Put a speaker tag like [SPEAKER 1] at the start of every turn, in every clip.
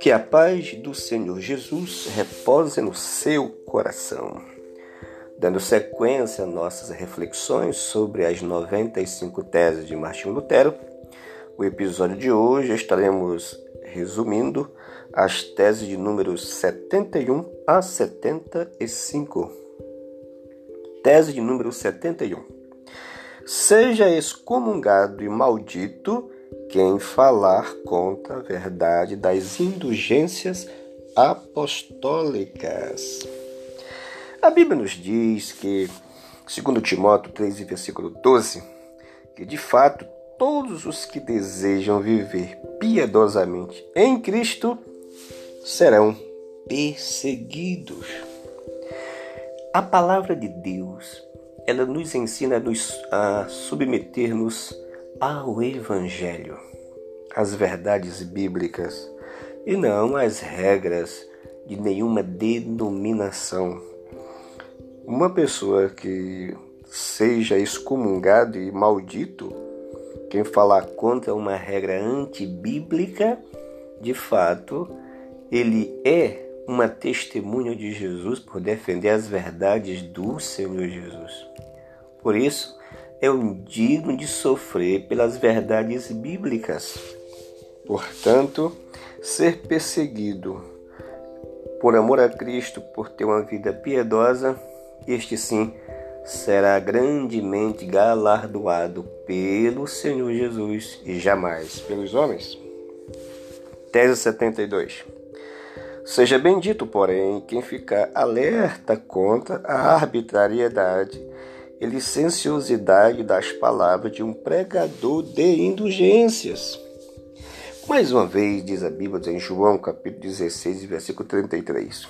[SPEAKER 1] Que a paz do Senhor Jesus repose no seu coração. Dando sequência a nossas reflexões sobre as 95 teses de Martinho Lutero, o episódio de hoje estaremos resumindo as teses de números 71 a 75. Tese de número 71. Seja excomungado e maldito quem falar contra a verdade das indulgências apostólicas. A Bíblia nos diz que, segundo Timóteo 3, versículo 12, que de fato todos os que desejam viver piedosamente em Cristo serão perseguidos. A palavra de Deus, ela nos ensina a, nos, a submeter-nos ao Evangelho, às verdades bíblicas e não às regras de nenhuma denominação. Uma pessoa que seja excomungado e maldito, quem falar contra uma regra antibíblica, de fato, ele é uma testemunha de Jesus por defender as verdades do Senhor Jesus. Por isso, é um digno de sofrer pelas verdades bíblicas. Portanto, ser perseguido por amor a Cristo, por ter uma vida piedosa, este sim será grandemente galardoado pelo Senhor Jesus e jamais pelos homens. Tese 72. Seja bendito, porém, quem ficar alerta contra a arbitrariedade e licenciosidade das palavras de um pregador de indulgências. Mais uma vez, diz a Bíblia em João capítulo 16, versículo 33.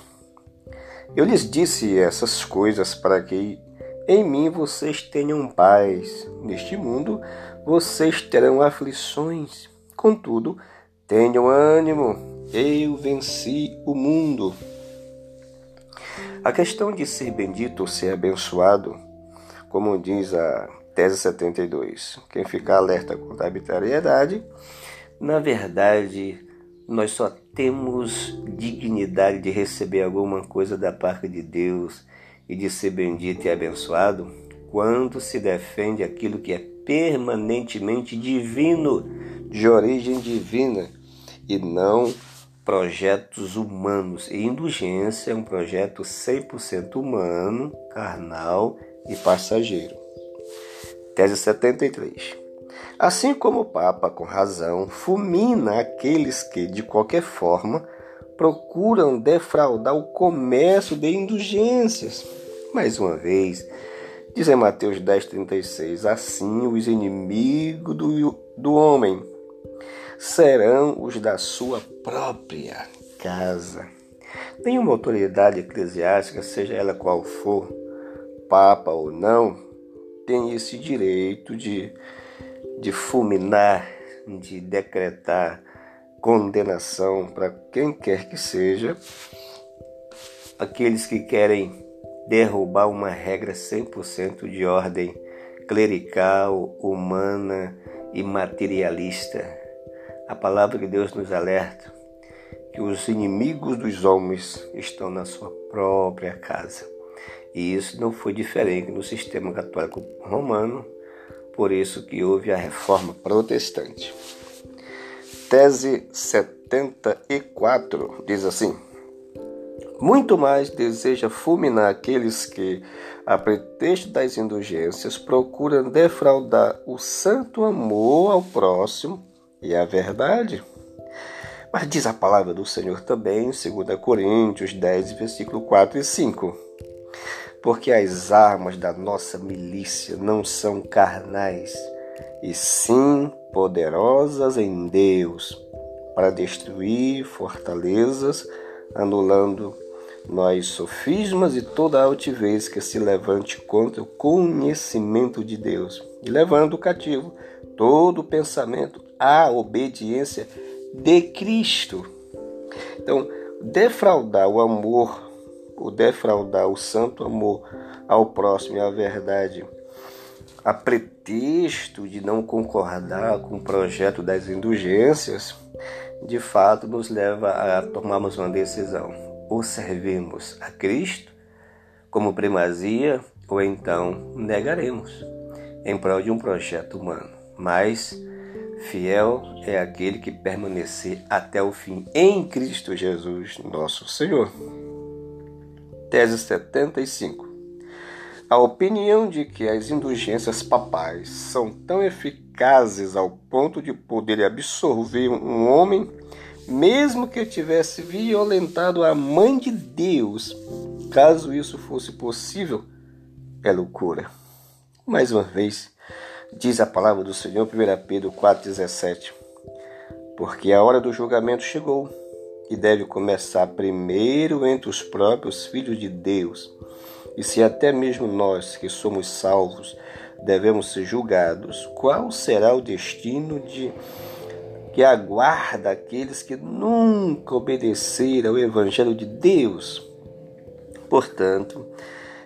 [SPEAKER 1] Eu lhes disse essas coisas para que em mim vocês tenham paz. Neste mundo vocês terão aflições. Contudo, tenham ânimo. Eu venci o mundo. A questão de ser bendito ou ser abençoado, como diz a tese 72, quem ficar alerta contra a arbitrariedade, na verdade, nós só temos dignidade de receber alguma coisa da parte de Deus e de ser bendito e abençoado quando se defende aquilo que é permanentemente divino, de origem divina, e não projetos humanos. E indulgência é um projeto 100% humano, carnal e passageiro. Tese 73. Assim como o Papa, com razão, fulmina aqueles que, de qualquer forma, procuram defraudar o comércio de indulgências. Mais uma vez, diz em Mateus 10,36: Assim os inimigos do, do homem serão os da sua própria casa. Nenhuma autoridade eclesiástica, seja ela qual for, papa ou não, tem esse direito de, de fulminar, de decretar condenação para quem quer que seja, aqueles que querem derrubar uma regra 100% de ordem clerical, humana e materialista. A palavra de Deus nos alerta que os inimigos dos homens estão na sua própria casa. E isso não foi diferente no sistema católico romano, por isso que houve a reforma protestante. Tese 74 diz assim: Muito mais deseja fulminar aqueles que, a pretexto das indulgências, procuram defraudar o santo amor ao próximo e a verdade. Mas diz a palavra do Senhor também, em 2 Coríntios 10, versículo 4 e 5. Porque as armas da nossa milícia não são carnais, e sim poderosas em Deus para destruir fortalezas, anulando nós sofismas e toda altivez que se levante contra o conhecimento de Deus, e levando cativo todo pensamento à obediência de Cristo. Então, defraudar o amor, o defraudar o santo amor ao próximo e à verdade a pretexto de não concordar com o projeto das indulgências, de fato nos leva a tomarmos uma decisão. Ou servimos a Cristo como primazia, ou então negaremos em prol de um projeto humano. Mas fiel é aquele que permanecer até o fim em Cristo Jesus, nosso Senhor. Tese 75. A opinião de que as indulgências papais são tão eficazes ao ponto de poder absorver um homem, mesmo que tivesse violentado a mãe de Deus, caso isso fosse possível, é loucura. Mais uma vez, diz a palavra do Senhor, 1 Pedro 4,17: Porque a hora do julgamento chegou e deve começar primeiro entre os próprios filhos de Deus e se até mesmo nós que somos salvos devemos ser julgados, qual será o destino de que aguarda aqueles que nunca obedeceram ao evangelho de Deus? Portanto,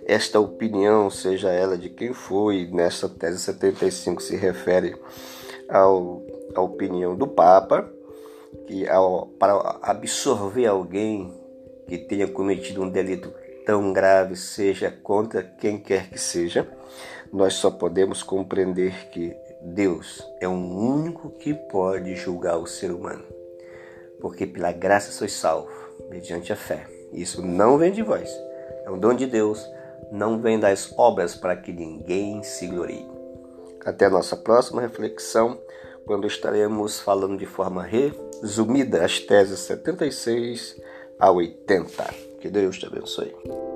[SPEAKER 1] esta opinião, seja ela de quem foi, nesta tese 75 se refere ao, à opinião do Papa, que ao, para absorver alguém que tenha cometido um delito tão grave seja contra quem quer que seja, nós só podemos compreender que Deus é o único que pode julgar o ser humano. Porque pela graça sois salvo, mediante a fé. Isso não vem de vós, é um dom de Deus, não vem das obras para que ninguém se glorie. Até a nossa próxima reflexão, quando estaremos falando de forma resumida as teses 76 a 80. Que Deus te abençoe.